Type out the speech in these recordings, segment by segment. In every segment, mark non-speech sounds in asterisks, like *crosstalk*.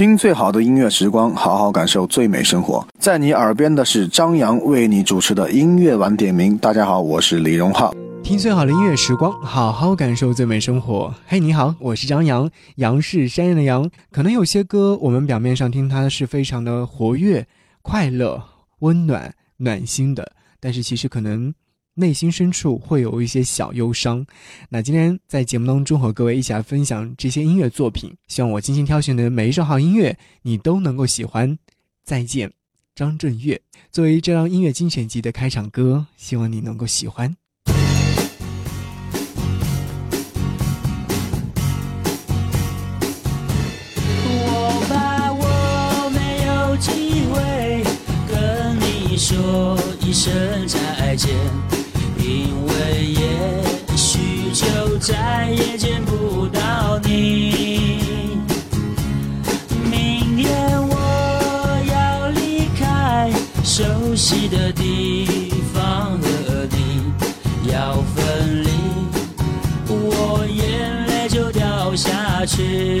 听最好的音乐时光，好好感受最美生活。在你耳边的是张扬为你主持的音乐晚点名。大家好，我是李荣浩。听最好的音乐时光，好好感受最美生活。嘿，你好，我是张扬，杨是山羊的羊。可能有些歌，我们表面上听它是非常的活跃、快乐、温暖、暖心的，但是其实可能。内心深处会有一些小忧伤，那今天在节目当中和各位一起来分享这些音乐作品，希望我精心挑选的每一首好音乐你都能够喜欢。再见，张震岳，作为这张音乐精选集的开场歌，希望你能够喜欢。我怕我没有机会跟你说一声再见。因为也许就再也见不到你。明天我要离开熟悉的地方和你要分离，我眼泪就掉下去。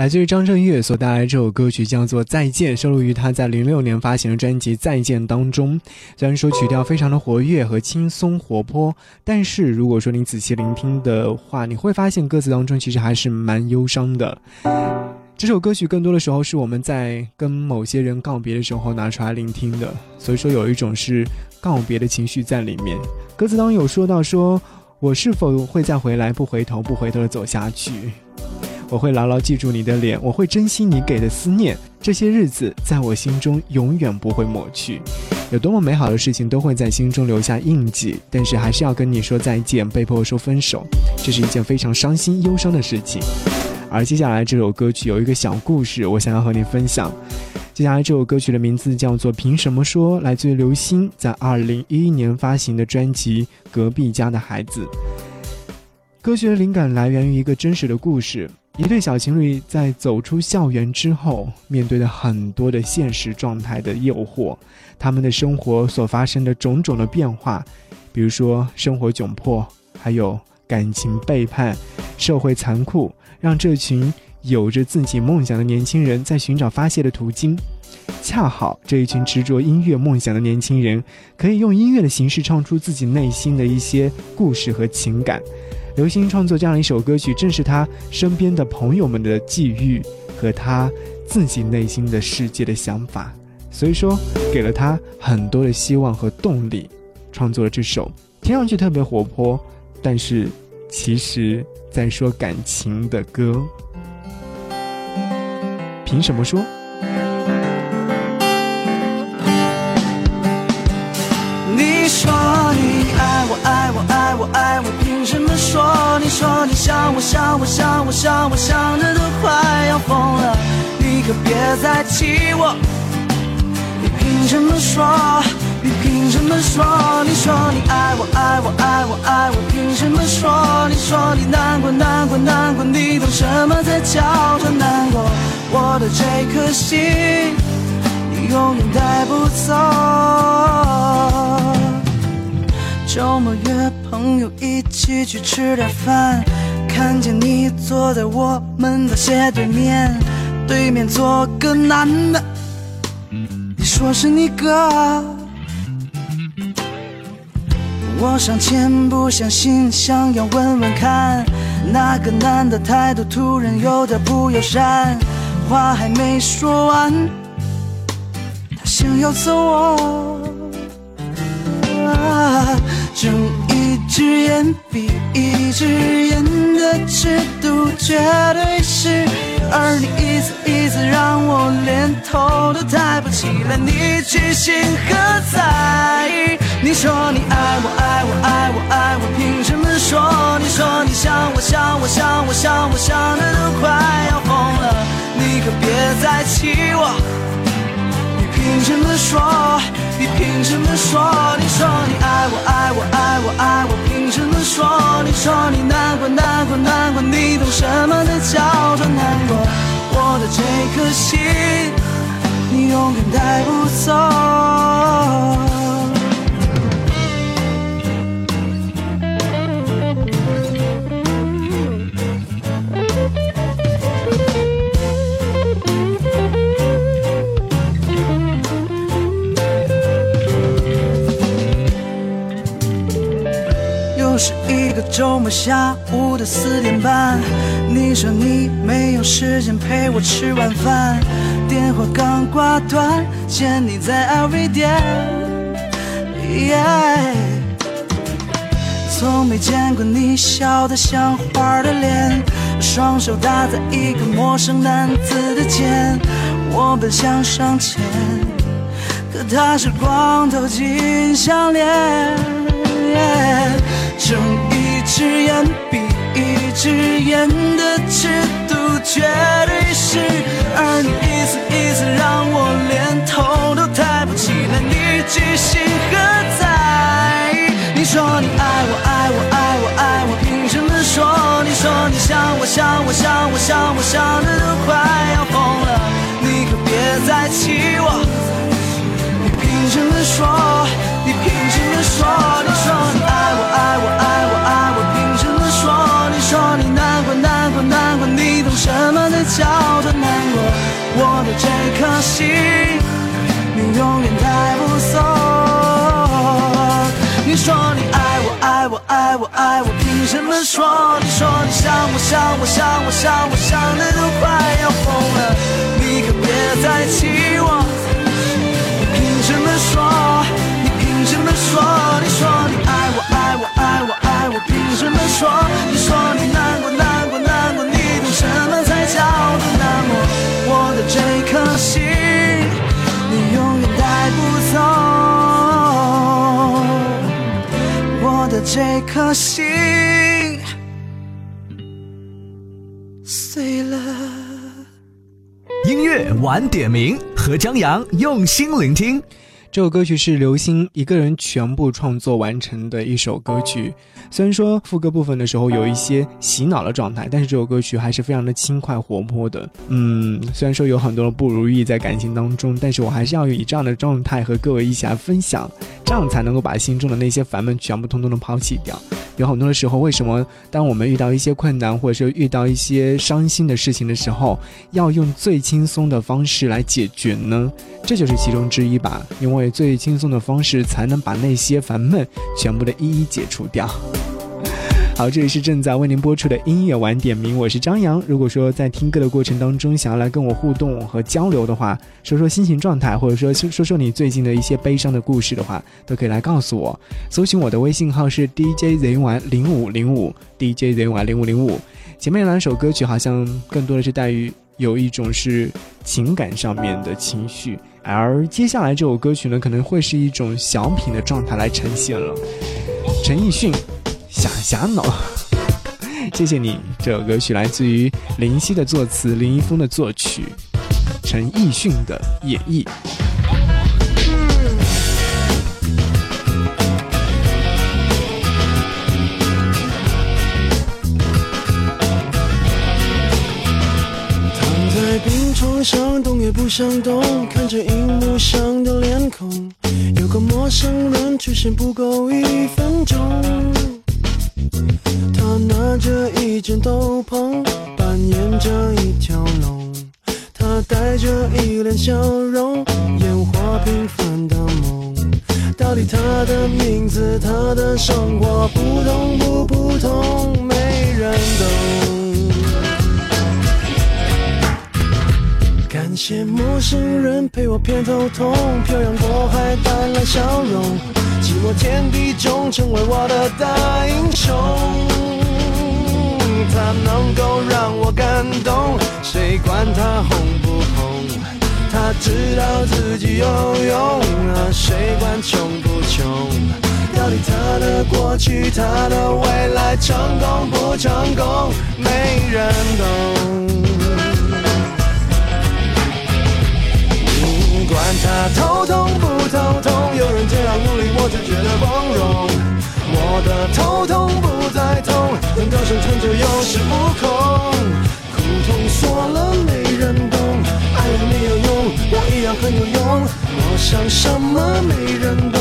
来自于张震岳所带来这首歌曲叫做《再见》，收录于他在零六年发行的专辑《再见》当中。虽然说曲调非常的活跃和轻松活泼，但是如果说你仔细聆听的话，你会发现歌词当中其实还是蛮忧伤的。这首歌曲更多的时候是我们在跟某些人告别的时候拿出来聆听的，所以说有一种是告别的情绪在里面。歌词当中有说到说，我是否会再回来？不回头，不回头的走下去。我会牢牢记住你的脸，我会珍惜你给的思念，这些日子在我心中永远不会抹去。有多么美好的事情都会在心中留下印记，但是还是要跟你说再见，被迫说分手，这是一件非常伤心忧伤的事情。而接下来这首歌曲有一个小故事，我想要和你分享。接下来这首歌曲的名字叫做《凭什么说》，来自于刘星在二零一一年发行的专辑《隔壁家的孩子》。歌曲的灵感来源于一个真实的故事：一对小情侣在走出校园之后，面对了很多的现实状态的诱惑，他们的生活所发生的种种的变化，比如说生活窘迫，还有感情背叛、社会残酷。让这群有着自己梦想的年轻人在寻找发泄的途径。恰好这一群执着音乐梦想的年轻人，可以用音乐的形式唱出自己内心的一些故事和情感。刘星创作这样一首歌曲，正是他身边的朋友们的际遇和他自己内心的世界的想法，所以说给了他很多的希望和动力，创作了这首听上去特别活泼，但是其实在说感情的歌。凭什么说？你说爱我爱我爱我凭什么说？你说你想我想我想我想我想的都快要疯了，你可别再气我。你凭什么说？你凭什么说？你说你爱我爱我爱我爱我凭什么说？你说你难过难过难过，你懂什么才叫做难过？我的这颗心，你永远带不走。周末约朋友一起去吃点饭，看见你坐在我们的斜对面，对面坐个男的，你说是你哥。我上前不相信，想要问问看，那个男的态度突然有点不友善，话还没说完，他想要揍我。睁一只眼闭一只眼的尺度绝对是，而你一次一次让我连头都抬不起来，你居心何在？你说你爱我爱我爱我爱我，凭什么说？你说你想我想我想我想我想的都快要疯了，你可别再气我。凭什么说？你凭什么说？你说你爱我爱我爱我爱我，凭什么说？你说你难过难过难过，你懂什么才叫做难过？我的这颗心，你永远带不走。周末下午的四点半，你说你没有时间陪我吃晚饭，电话刚挂断，见你在 LV 店，从没见过你笑得像花的脸，双手搭在一个陌生男子的肩，我本想上前，可他是光头金项链。睁一一只眼闭一只眼的尺度绝对是，而你一次一次让我连头都抬不起来，你居心何在？你说你爱我爱我爱我爱我，凭什么说？你说你想我想我想我想我想的都快要疯了，你可别再气我。你凭什么说？你凭什么说？你说你叫做难过？我的这颗心，你永远带不走。你说你爱我爱我爱我爱我，凭什么说？你说你想我想我想我想我想的都快要疯了，你可别再气我。你凭什么说？你凭什么说？你说你爱我爱我爱我爱我，凭什么说？你说你难过难过难过，你什么才叫做难过？我的这颗心，你永远带不走。我的这颗心碎了。音乐晚点名和张扬用心聆听。这首歌曲是刘星一个人全部创作完成的一首歌曲。虽然说副歌部分的时候有一些洗脑的状态，但是这首歌曲还是非常的轻快活泼的。嗯，虽然说有很多的不如意在感情当中，但是我还是要以这样的状态和各位一起来分享，这样才能够把心中的那些烦闷全部通通的抛弃掉。有很多的时候，为什么当我们遇到一些困难，或者说遇到一些伤心的事情的时候，要用最轻松的方式来解决呢？这就是其中之一吧，因为最轻松的方式才能把那些烦闷全部的一一解除掉。好，这里是正在为您播出的音乐晚点名，我是张扬。如果说在听歌的过程当中想要来跟我互动和交流的话，说说心情状态，或者说说说你最近的一些悲伤的故事的话，都可以来告诉我。搜寻我的微信号是 DJZY 零五零五，DJZY 零五零五。前面两首歌曲好像更多的是带于有一种是情感上面的情绪，而接下来这首歌曲呢，可能会是一种小品的状态来呈现了。陈奕迅。想想呢，*laughs* 谢谢你。这首歌曲来自于林夕的作词，林一峰的作曲，陈奕迅的演绎。躺在病床上，动也不想动，看着荧幕上的脸孔，有个陌生人出现不够一分钟。他拿着一件斗篷，扮演着一条龙。他带着一脸笑容，演活平凡的梦。到底他的名字，他的生活普通不普通？没人懂。感谢陌生人陪我偏头痛，漂洋过海带来笑容。寂寞天地中，成为我的大英雄。他能够让我感动，谁管他红不红？他知道自己有用，啊，谁管穷不穷？到底他的过去，他的未来，成功不成功，没人懂。管他头痛不有人这样努力，我就觉得光荣。我的头痛不再痛，能够生存就有恃无恐。苦痛说了没人懂，爱了没有用，我一样很有用。我想什么没人懂，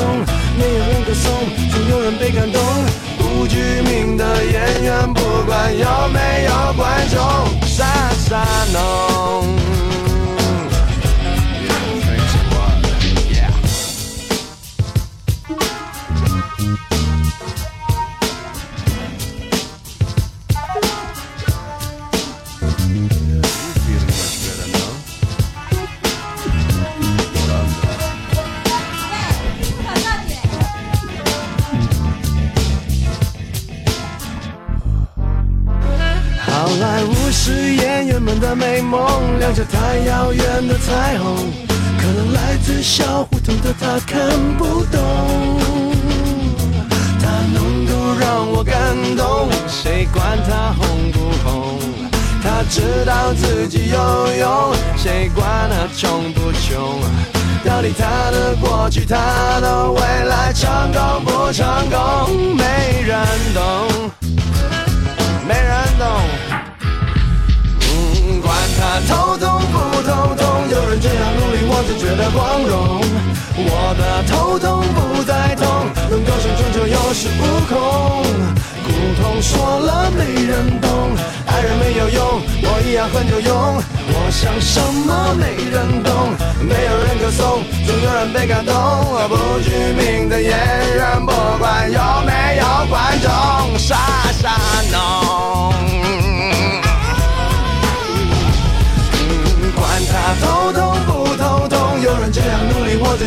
没有人歌颂，总有人被感动。不具名的演员，不管有没有观众，傻傻弄。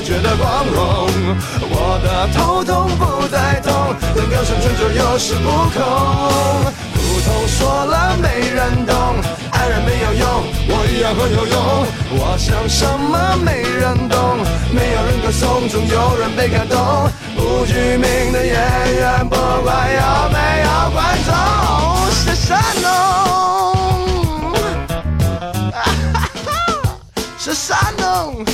觉得光荣。我的头痛不再痛，能够生存就有恃无恐。苦痛说了没人懂，爱人没有用，我一样很有用。我想什么没人懂，没有人歌颂，总有人被感动。不具名的演员，不管有没有观众，是神农。是山东。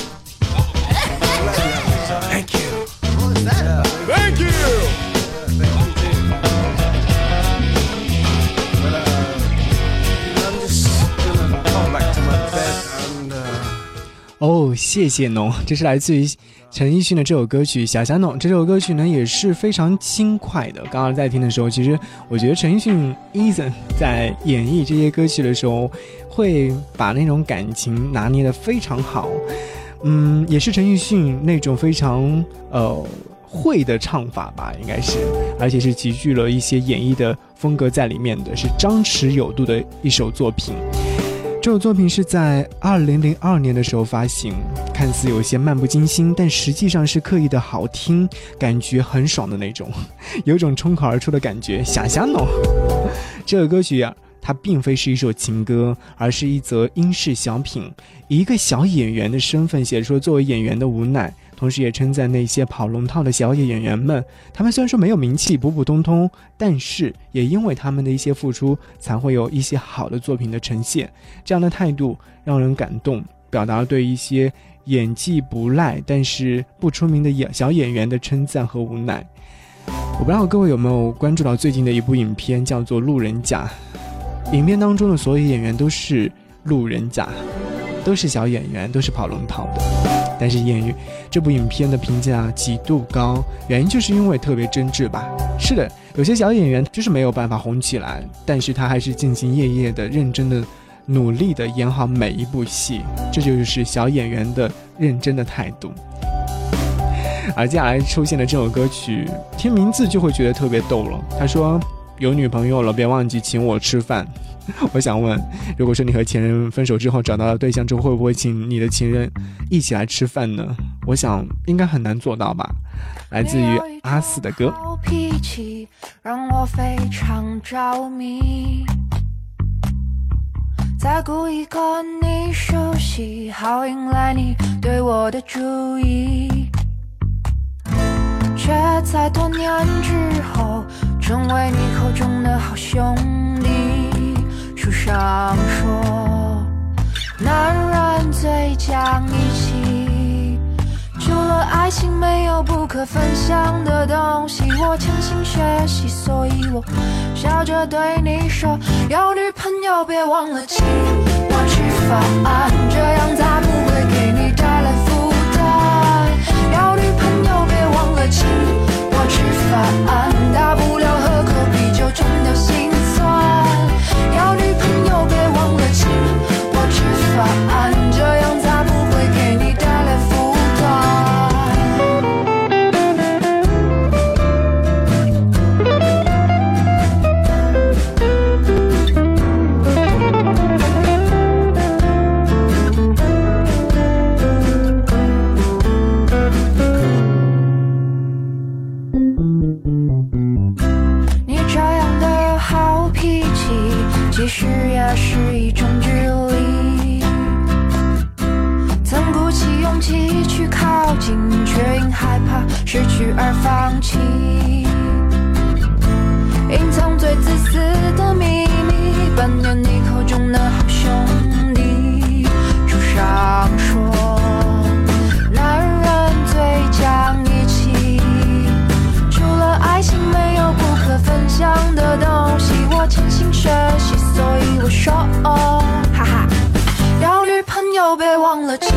哦，谢谢侬，这是来自于陈奕迅的这首歌曲《小香侬》。这首歌曲呢也是非常轻快的。刚刚在听的时候，其实我觉得陈奕迅 Eason 在演绎这些歌曲的时候，会把那种感情拿捏的非常好。嗯，也是陈奕迅那种非常呃会的唱法吧，应该是，而且是集聚了一些演绎的风格在里面的，是张弛有度的一首作品。这首作品是在二零零二年的时候发行，看似有些漫不经心，但实际上是刻意的好听，感觉很爽的那种，*laughs* 有种冲口而出的感觉。想想喏，这首歌曲呀，它并非是一首情歌，而是一则英式小品，以一个小演员的身份写出作为演员的无奈。同时也称赞那些跑龙套的小演员们，他们虽然说没有名气，普普通通，但是也因为他们的一些付出，才会有一些好的作品的呈现。这样的态度让人感动，表达了对一些演技不赖但是不出名的演小演员的称赞和无奈。我不知道各位有没有关注到最近的一部影片，叫做《路人甲》。影片当中的所有演员都是路人甲，都是小演员，都是跑龙套的。但是演员这部影片的评价极度高，原因就是因为特别真挚吧。是的，有些小演员就是没有办法红起来，但是他还是兢兢业业的、认真的、努力的演好每一部戏，这就是小演员的认真的态度。而接下来出现的这首歌曲，听名字就会觉得特别逗了。他说：“有女朋友了，别忘记请我吃饭。” *laughs* 我想问，如果说你和前任分手之后找到了对象之后，会不会请你的情人一起来吃饭呢？我想应该很难做到吧。来自于阿四的歌。脾气让我非常着迷，在故意跟你熟悉，好迎来你对我的注意，却在多年之后成为你口中的好兄弟。书上说，男人最讲义气，除了爱情，没有不可分享的东西。我潜心学习，所以我笑着对你说，有女朋友别忘了请我吃饭，这样才不会给你带来负担。有女朋友别忘了请我吃饭，说，哦，哈哈。要女朋友别忘了请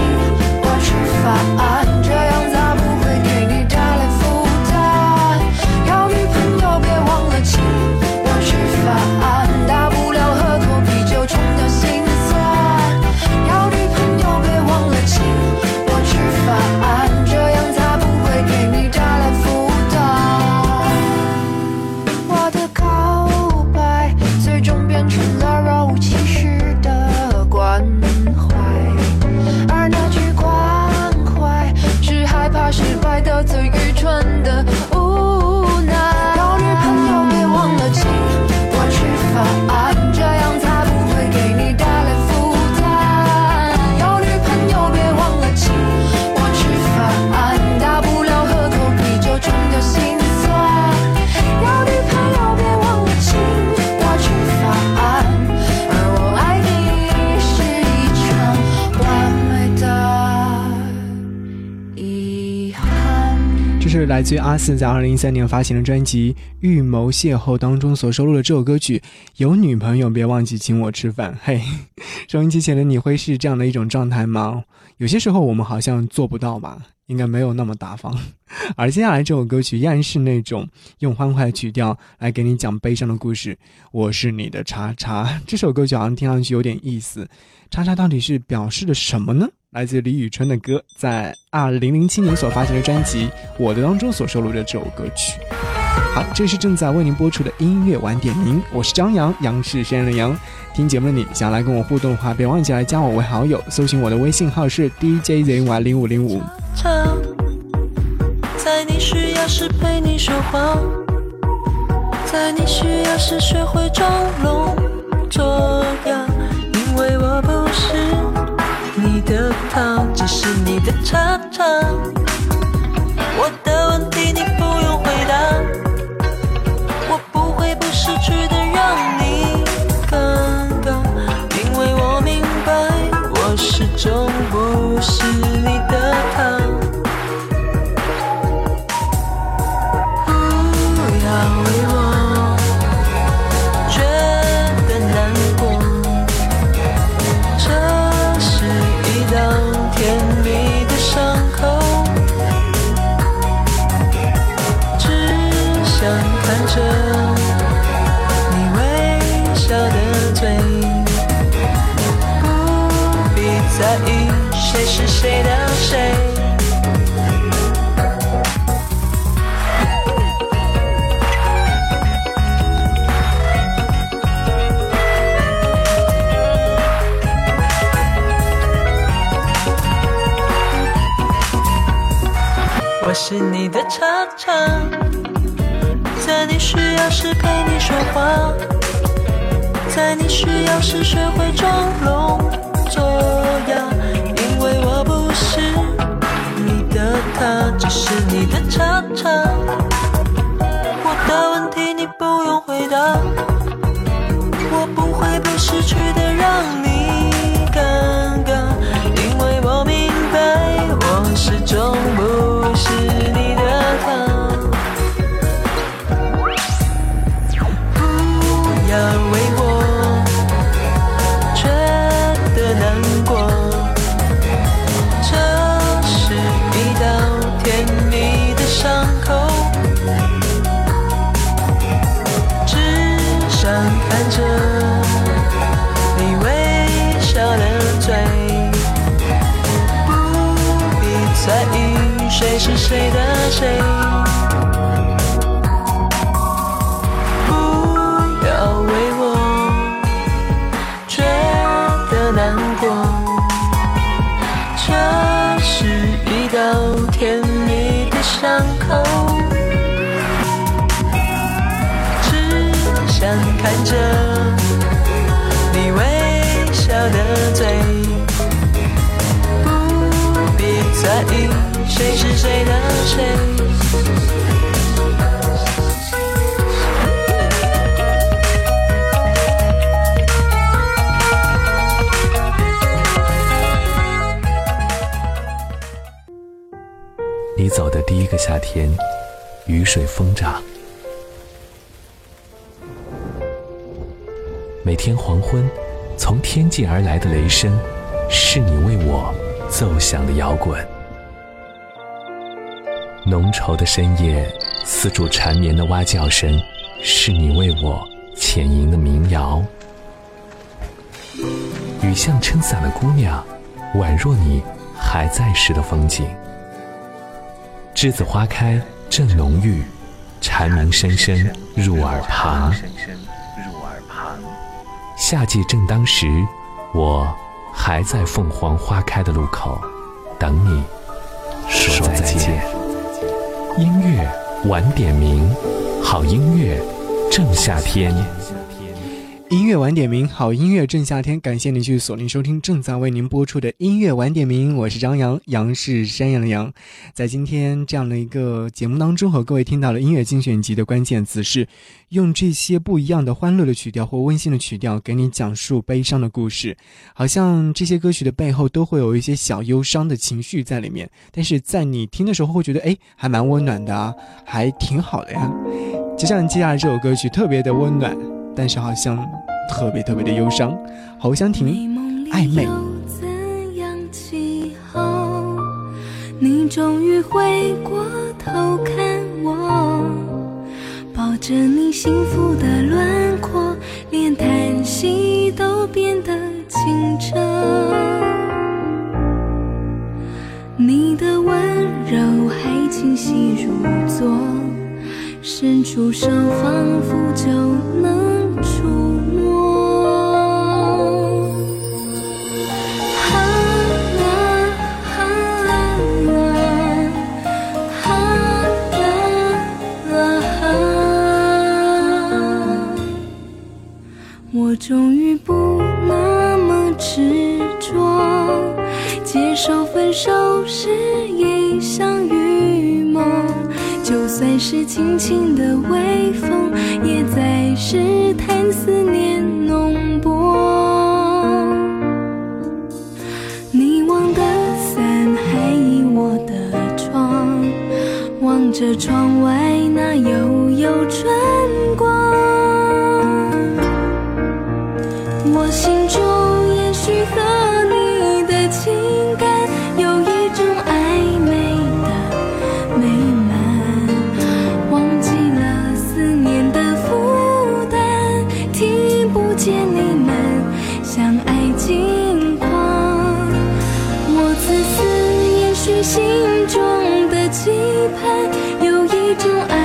来自于阿肆在二零一三年发行的专辑《预谋邂逅》当中所收录的这首歌曲《有女朋友别忘记请我吃饭》。嘿，收音机前的你会是这样的一种状态吗？有些时候我们好像做不到吧，应该没有那么大方。*laughs* 而接下来这首歌曲依然是那种用欢快的曲调来给你讲悲伤的故事。我是你的叉叉，这首歌曲好像听上去有点意思。叉叉到底是表示的什么呢？来自李宇春的歌，在二零零七年所发行的专辑《我的》当中所收录的这首歌曲。好，这是正在为您播出的音乐晚点名，我是张扬，杨是山人的杨。听节目的你想来跟我互动的话，别忘记来加我为好友，搜寻我的微信号是 DJZY 零五零五。在你需要时陪你说话，在你需要时学会装聋作哑，因为我不是。你的他只是你的叉叉，知道需要时陪你说话，在你需要时学会装聋作哑。因为我不是你的他只是你的叉叉，我的问题你不用回答，我不会不识趣的让你是谁的谁？谁是谁的？你走的第一个夏天，雨水疯涨。每天黄昏，从天际而来的雷声，是你为我奏响的摇滚。浓稠的深夜，丝竹缠绵的蛙叫声，是你为我浅吟的民谣。雨巷撑伞的姑娘，宛若你还在时的风景。栀子花开正浓郁，蝉鸣声声入耳旁。夏季正当时，我还在凤凰花开的路口等你说再见。音乐晚点名，好音乐正夏天。音乐晚点名，好音乐正夏天，感谢您去锁定收听正在为您播出的音乐晚点名，我是张扬，杨是山羊的羊。在今天这样的一个节目当中，和各位听到了音乐精选集的关键词是，用这些不一样的欢乐的曲调或温馨的曲调，给你讲述悲伤的故事。好像这些歌曲的背后都会有一些小忧伤的情绪在里面，但是在你听的时候会觉得，哎，还蛮温暖的啊，还挺好的呀。就像接下来这首歌曲，特别的温暖。但是好像特别特别的忧伤，侯湘婷暧昧。怎样起候，你终于回过头看我，抱着你幸福的轮廓，连叹息都变得清澈。你的温柔还清晰如昨，伸出手仿佛就能。触摸。哈啦哈啦哈啦哈，我终于不那么执着，接受分手是一场雨梦，就算是轻轻的微风，也在谁是叹。思念浓薄，你忘的伞还倚我的窗，望着窗外那悠悠春心中的期盼有一种爱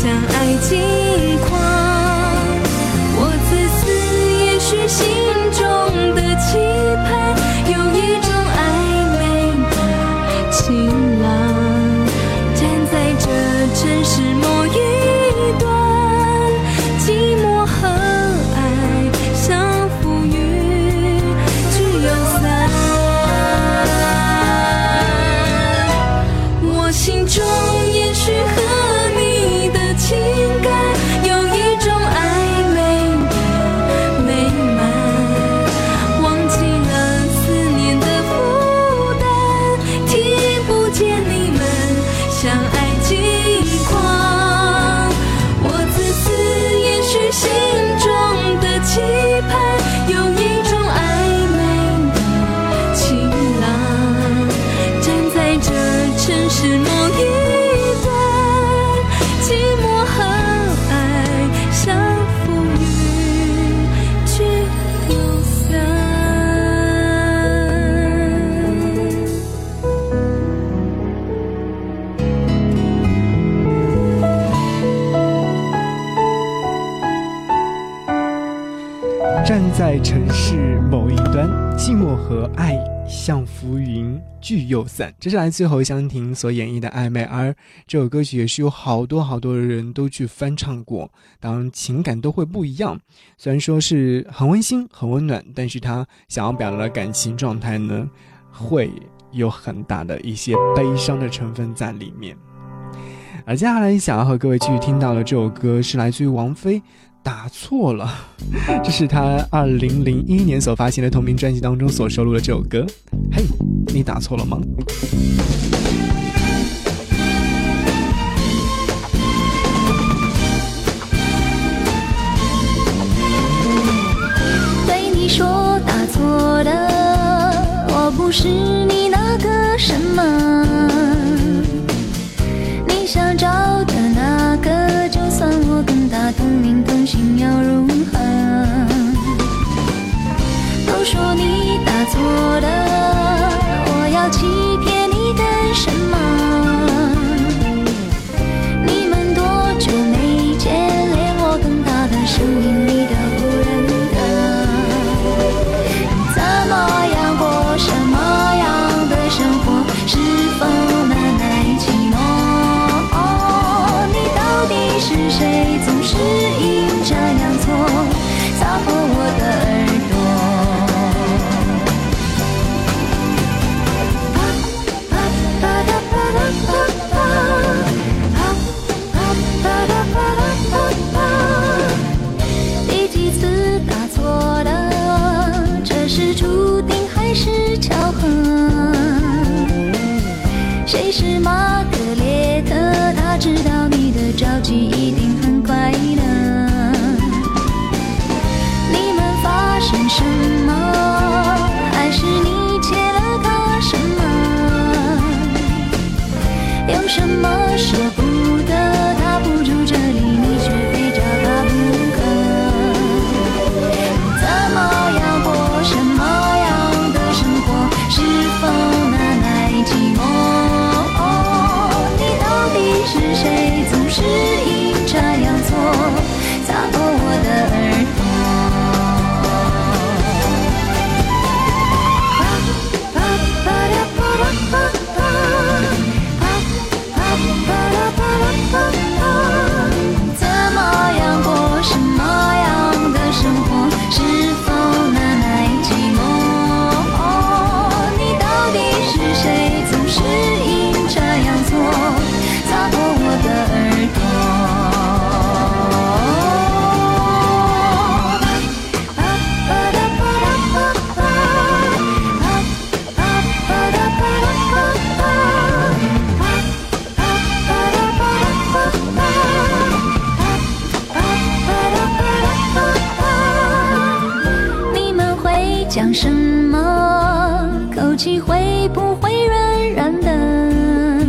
相爱近况。聚又散，这是来自侯湘婷所演绎的暧昧，而这首歌曲也是有好多好多的人都去翻唱过，当然情感都会不一样。虽然说是很温馨、很温暖，但是他想要表达的感情状态呢，会有很大的一些悲伤的成分在里面。而接下来想要和各位继续听到的这首歌是来自于王菲。打错了，*laughs* 这是他二零零一年所发行的同名专辑当中所收录的这首歌。嘿，你打错了吗？对你说打错的，我不是你那个什么，会讲什么？口气会不会软软的？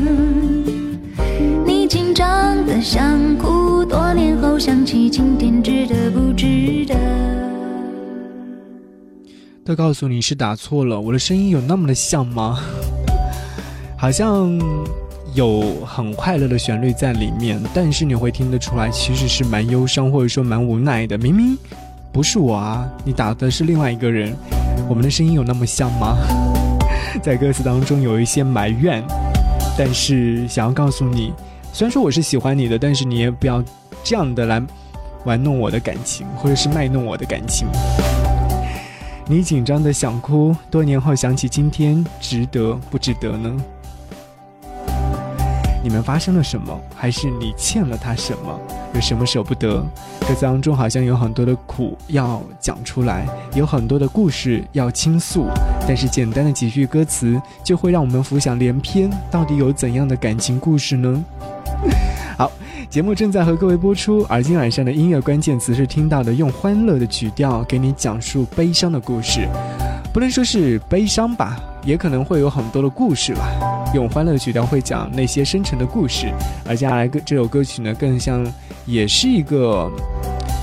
你紧张的想哭，多年后想起今天值得不值得？都告诉你是打错了，我的声音有那么的像吗？*laughs* 好像有很快乐的旋律在里面，但是你会听得出来，其实是蛮忧伤或者说蛮无奈的。明明不是我啊，你打的是另外一个人，我们的声音有那么像吗？*laughs* 在歌词当中有一些埋怨，但是想要告诉你，虽然说我是喜欢你的，但是你也不要这样的来玩弄我的感情，或者是卖弄我的感情。你紧张的想哭，多年后想起今天，值得不值得呢？你们发生了什么？还是你欠了他什么？有什么舍不得？歌词当中好像有很多的苦要讲出来，有很多的故事要倾诉，但是简单的几句歌词就会让我们浮想联翩，到底有怎样的感情故事呢？好，节目正在和各位播出，而今晚上的音乐关键词是听到的，用欢乐的曲调给你讲述悲伤的故事，不能说是悲伤吧，也可能会有很多的故事吧。用欢乐曲调会讲那些深沉的故事，而接下来这首歌曲呢，更像也是一个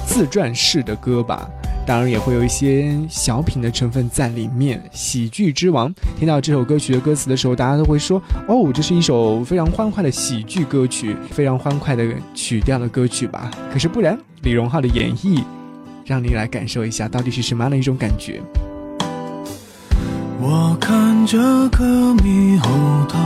自传式的歌吧。当然也会有一些小品的成分在里面。喜剧之王，听到这首歌曲的歌词的时候，大家都会说：“哦，这是一首非常欢快的喜剧歌曲，非常欢快的曲调的歌曲吧？”可是不然，李荣浩的演绎，让你来感受一下，到底是什么样的一种感觉。我看着个猕猴桃，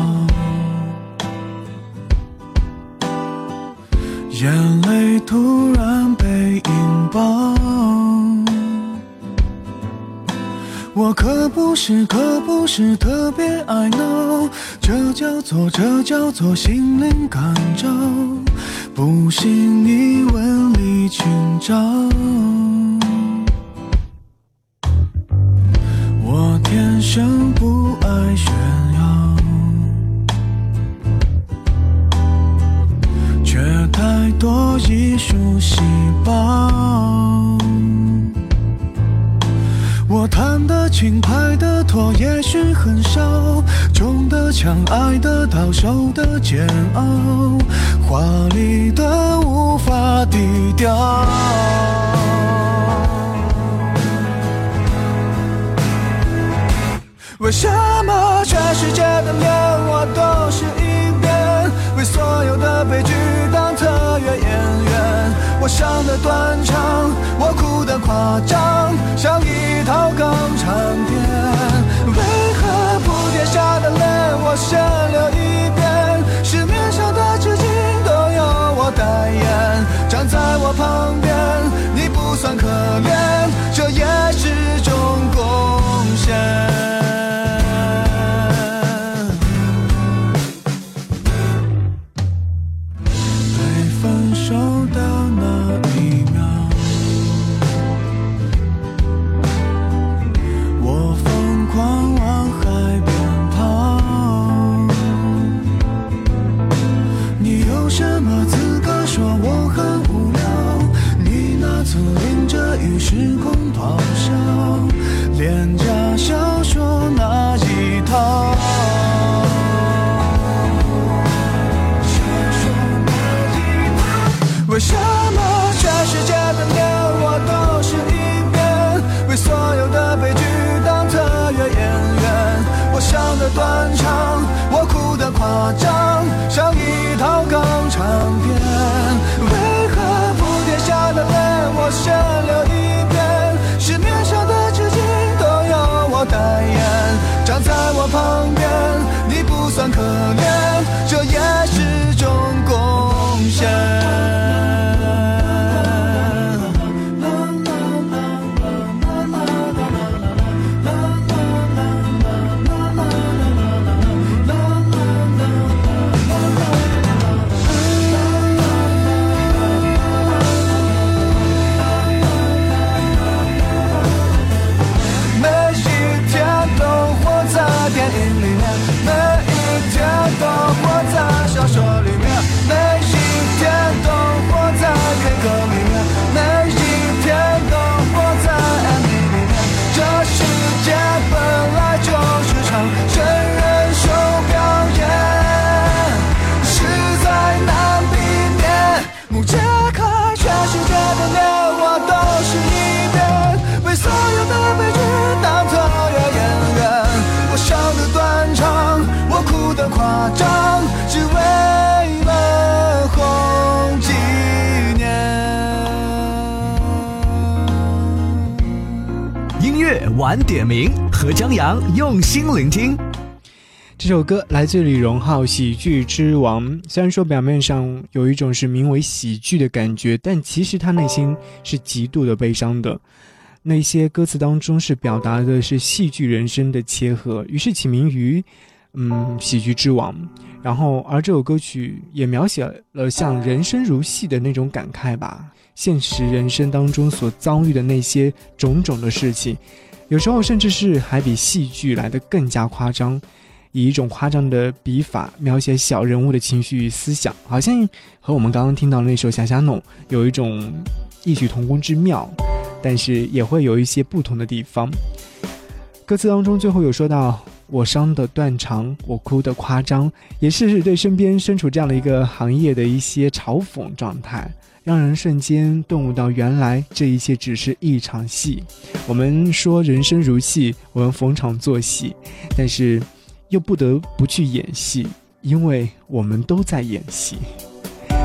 眼泪突然被引爆。我可不是，可不是特别爱闹，这叫做，这叫做心灵感召，不信你问李清照。生不爱炫耀，却太多艺术细胞。我弹得轻，拍得拖，也许很少，中的枪，爱得到，受的煎熬，华丽的无法低调。为什么全世界的脸我都是一边？为所有的悲剧当特约演员？我伤得断肠，我哭得夸张，像一套港产片。这首歌来自李荣浩《喜剧之王》，虽然说表面上有一种是名为喜剧的感觉，但其实他内心是极度的悲伤的。那些歌词当中是表达的是戏剧人生的切合，于是起名于嗯喜剧之王。然后，而这首歌曲也描写了像人生如戏的那种感慨吧，现实人生当中所遭遇的那些种种的事情，有时候甚至是还比戏剧来得更加夸张。以一种夸张的笔法描写小人物的情绪与思想，好像和我们刚刚听到那首《小虾弄》有一种异曲同工之妙，但是也会有一些不同的地方。歌词当中最后有说到：“我伤的断肠，我哭的夸张”，也是对身边身处这样的一个行业的一些嘲讽状态，让人瞬间顿悟到，原来这一切只是一场戏。我们说人生如戏，我们逢场作戏，但是。又不得不去演戏，因为我们都在演戏，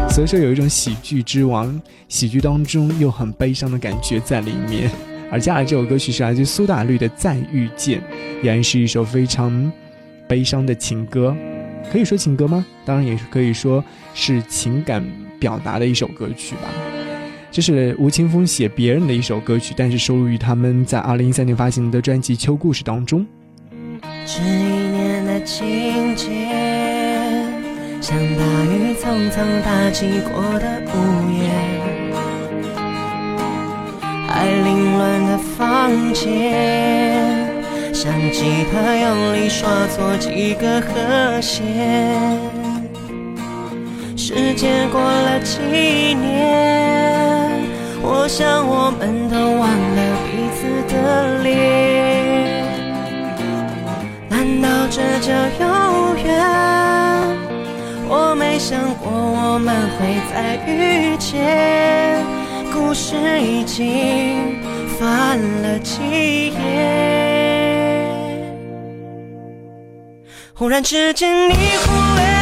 所以说有一种喜剧之王，喜剧当中又很悲伤的感觉在里面。而接下来这首歌曲是来自苏打绿的《再遇见》，依然是一首非常悲伤的情歌，可以说情歌吗？当然也是可以说是情感表达的一首歌曲吧。这是吴青峰写别人的一首歌曲，但是收录于他们在二零一三年发行的专辑《秋故事》当中。情节，像大雨匆匆打击过的屋檐。还凌乱的房间，像吉他用力刷错几个和弦。时间过了几年，我想我们都忘了彼此的脸。难道这叫永远？我没想过我们会再遇见。故事已经翻了几页，忽然之间你忽略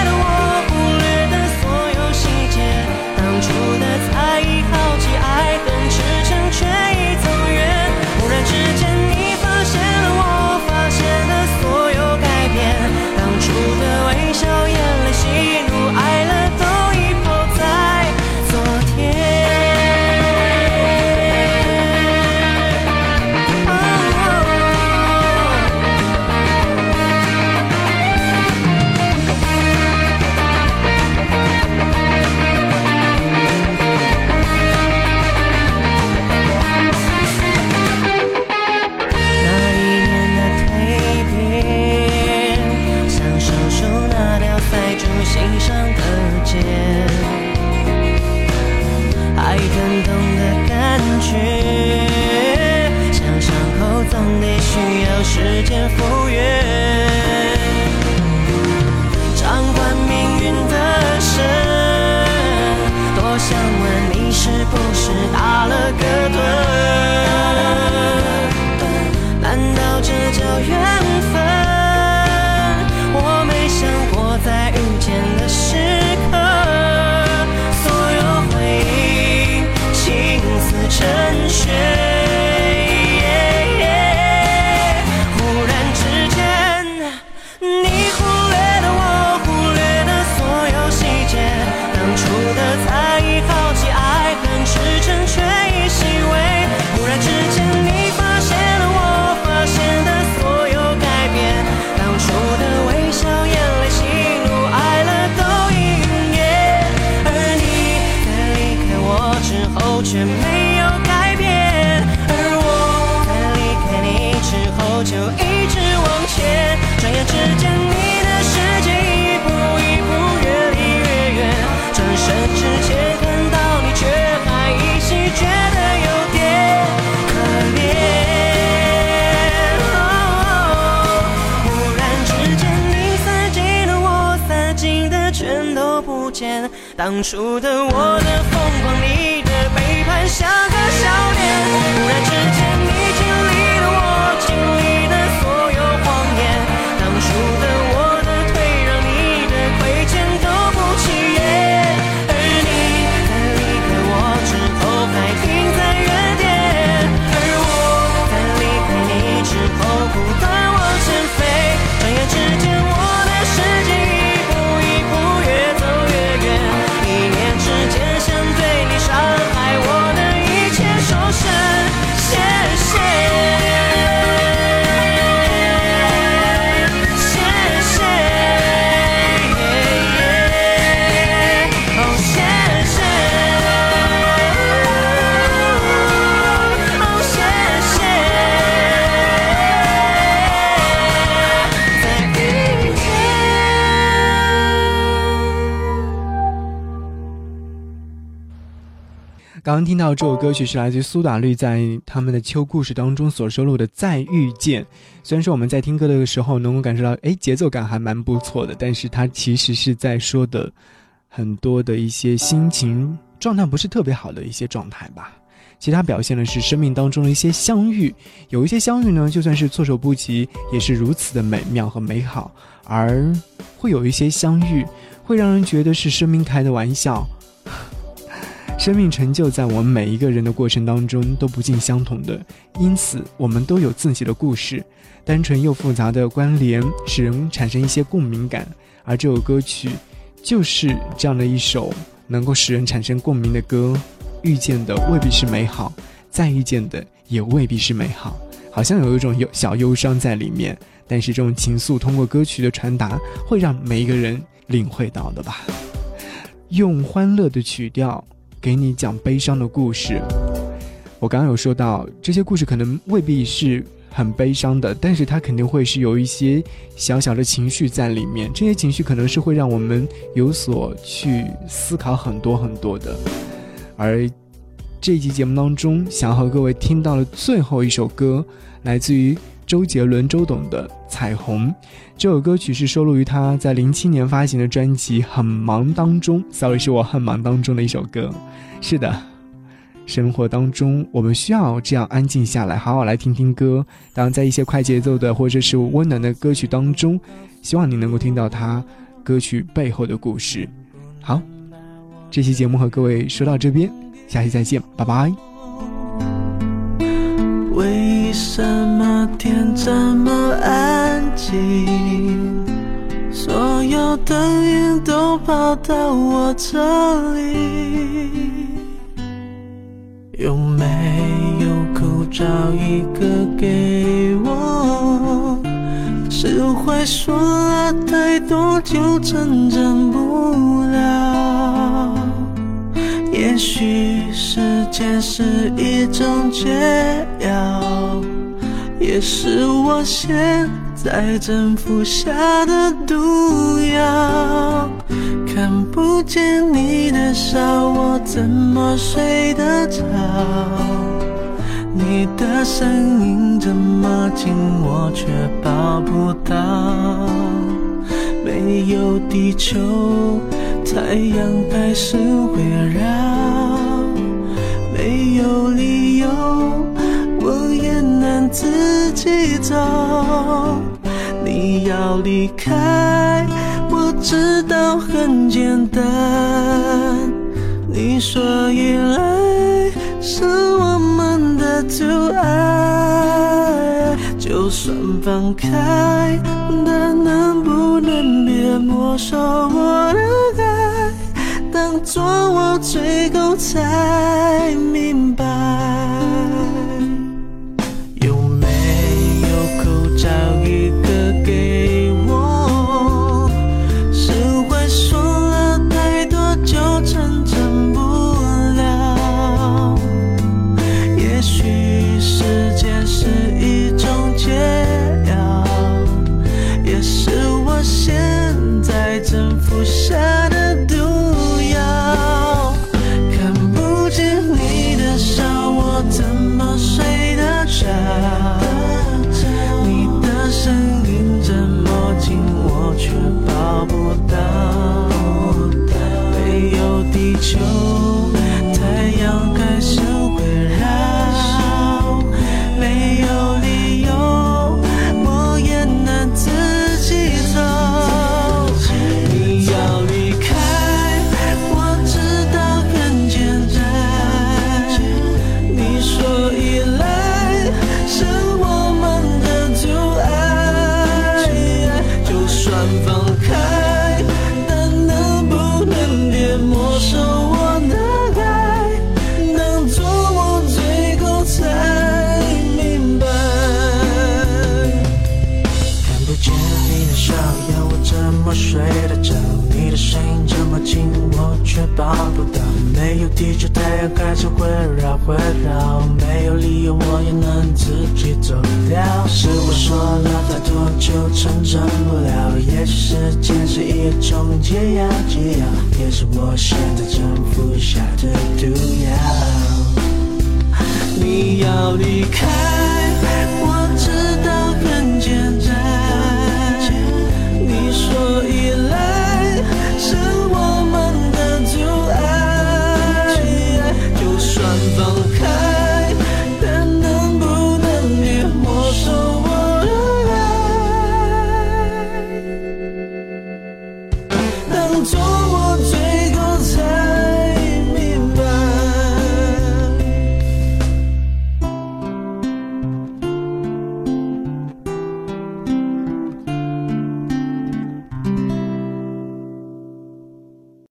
当初的我的疯狂，你的背叛，像个笑脸。忽然之间，刚听到这首歌曲是来自苏打绿在他们的《秋故事》当中所收录的《再遇见》。虽然说我们在听歌的时候能够感受到，哎，节奏感还蛮不错的，但是它其实是在说的很多的一些心情状态不是特别好的一些状态吧。其实它表现的是生命当中的一些相遇，有一些相遇呢，就算是措手不及，也是如此的美妙和美好；而会有一些相遇，会让人觉得是生命开的玩笑。生命成就在我们每一个人的过程当中都不尽相同的，因此我们都有自己的故事，单纯又复杂的关联，使人产生一些共鸣感。而这首歌曲，就是这样的一首能够使人产生共鸣的歌。遇见的未必是美好，再遇见的也未必是美好，好像有一种有小忧伤在里面。但是这种情愫通过歌曲的传达，会让每一个人领会到的吧。用欢乐的曲调给你讲悲伤的故事。我刚刚有说到，这些故事可能未必是很悲伤的，但是它肯定会是有一些小小的情绪在里面。这些情绪可能是会让我们有所去思考很多很多的。而这一集节目当中，想和各位听到的最后一首歌，来自于周杰伦周董的《彩虹》。这首歌曲是收录于他在零七年发行的专辑《很忙》当中。sorry，是我很忙当中的一首歌。是的，生活当中我们需要这样安静下来，好好来听听歌。当然在一些快节奏的或者是温暖的歌曲当中，希望你能够听到它歌曲背后的故事。好。这期节目和各位说到这边，下期再见，拜拜。为什么天这么安静？所有灯影都跑到我这里，有没有口罩一个给我？释怀说了太多就成长不了。也许时间是一种解药，也是我现在正服下的毒药。看不见你的笑，我怎么睡得着？你的声音这么近，我却抱不到。没有地球。太阳还是围绕，没有理由，我也能自己走。你要离开，我知道很简单。你说依赖是我们的阻碍，就算放开，但能不能别没收我的爱？当作我最后才明白，